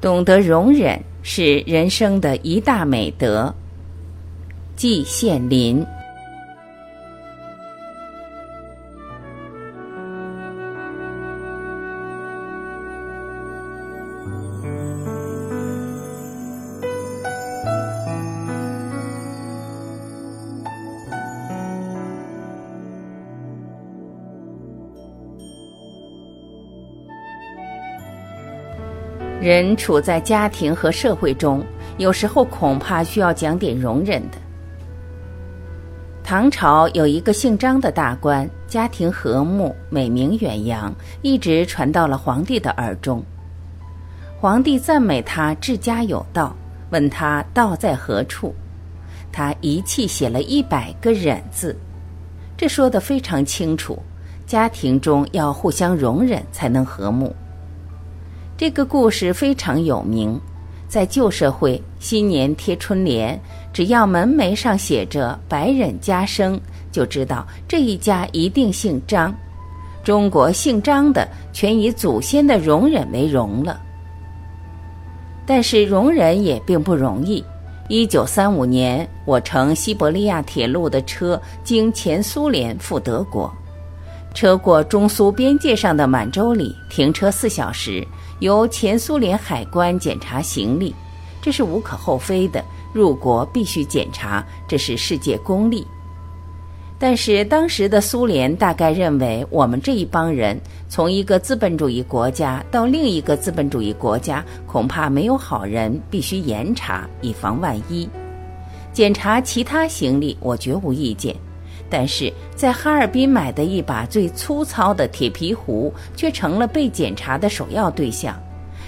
懂得容忍是人生的一大美德。季羡林。人处在家庭和社会中，有时候恐怕需要讲点容忍的。唐朝有一个姓张的大官，家庭和睦，美名远扬，一直传到了皇帝的耳中。皇帝赞美他治家有道，问他道在何处，他一气写了一百个忍字，这说的非常清楚，家庭中要互相容忍才能和睦。这个故事非常有名，在旧社会，新年贴春联，只要门楣上写着“百忍家生”，就知道这一家一定姓张。中国姓张的全以祖先的容忍为荣了。但是容忍也并不容易。一九三五年，我乘西伯利亚铁路的车经前苏联赴德国，车过中苏边界上的满洲里，停车四小时。由前苏联海关检查行李，这是无可厚非的。入国必须检查，这是世界公例。但是当时的苏联大概认为，我们这一帮人从一个资本主义国家到另一个资本主义国家，恐怕没有好人，必须严查，以防万一。检查其他行李，我绝无意见。但是在哈尔滨买的一把最粗糙的铁皮壶，却成了被检查的首要对象。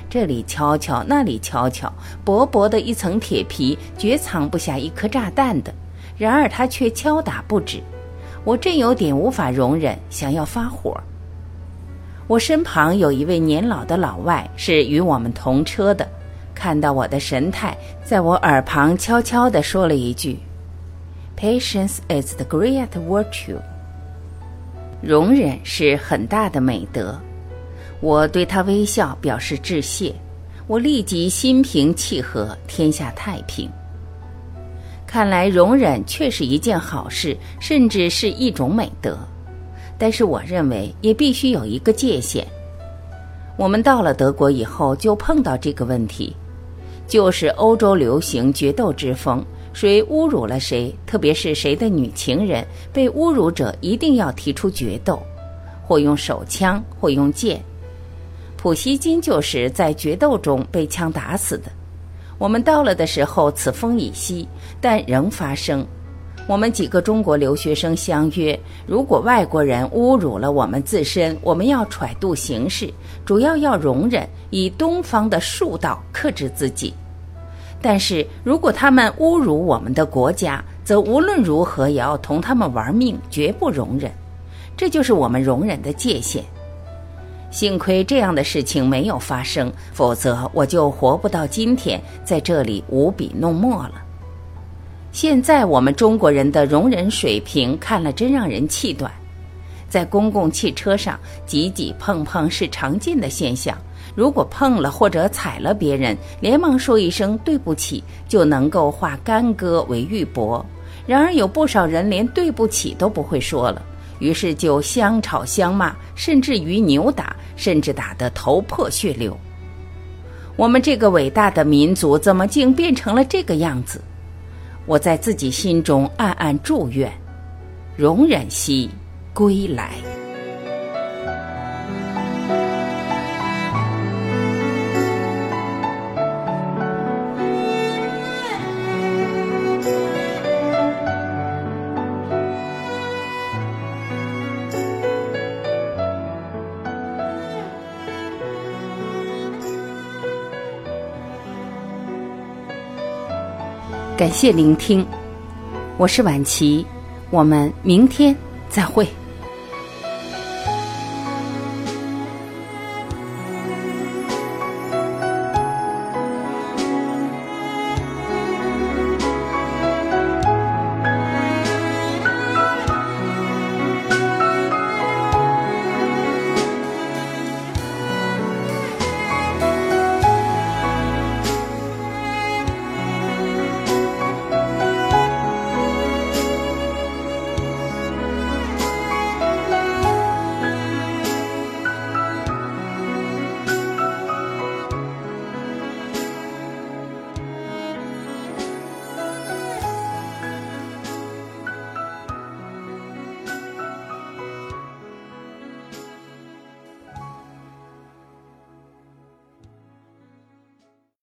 这里敲敲，那里敲敲，薄薄的一层铁皮，绝藏不下一颗炸弹的。然而他却敲打不止，我真有点无法容忍，想要发火。我身旁有一位年老的老外，是与我们同车的，看到我的神态，在我耳旁悄悄地说了一句。Patience is the great virtue。容忍是很大的美德。我对他微笑，表示致谢。我立即心平气和，天下太平。看来容忍确是一件好事，甚至是一种美德。但是我认为也必须有一个界限。我们到了德国以后，就碰到这个问题，就是欧洲流行决斗之风。谁侮辱了谁，特别是谁的女情人，被侮辱者一定要提出决斗，或用手枪，或用剑。普希金就是在决斗中被枪打死的。我们到了的时候，此风已息，但仍发生。我们几个中国留学生相约，如果外国人侮辱了我们自身，我们要揣度形势，主要要容忍，以东方的术道克制自己。但是如果他们侮辱我们的国家，则无论如何也要同他们玩命，绝不容忍。这就是我们容忍的界限。幸亏这样的事情没有发生，否则我就活不到今天，在这里舞笔弄墨了。现在我们中国人的容忍水平看了真让人气短，在公共汽车上挤挤碰碰是常见的现象。如果碰了或者踩了别人，连忙说一声对不起，就能够化干戈为玉帛。然而有不少人连对不起都不会说了，于是就相吵相骂，甚至于扭打，甚至打得头破血流。我们这个伟大的民族怎么竟变成了这个样子？我在自己心中暗暗祝愿：容忍兮，归来。感谢聆听，我是晚琪，我们明天再会。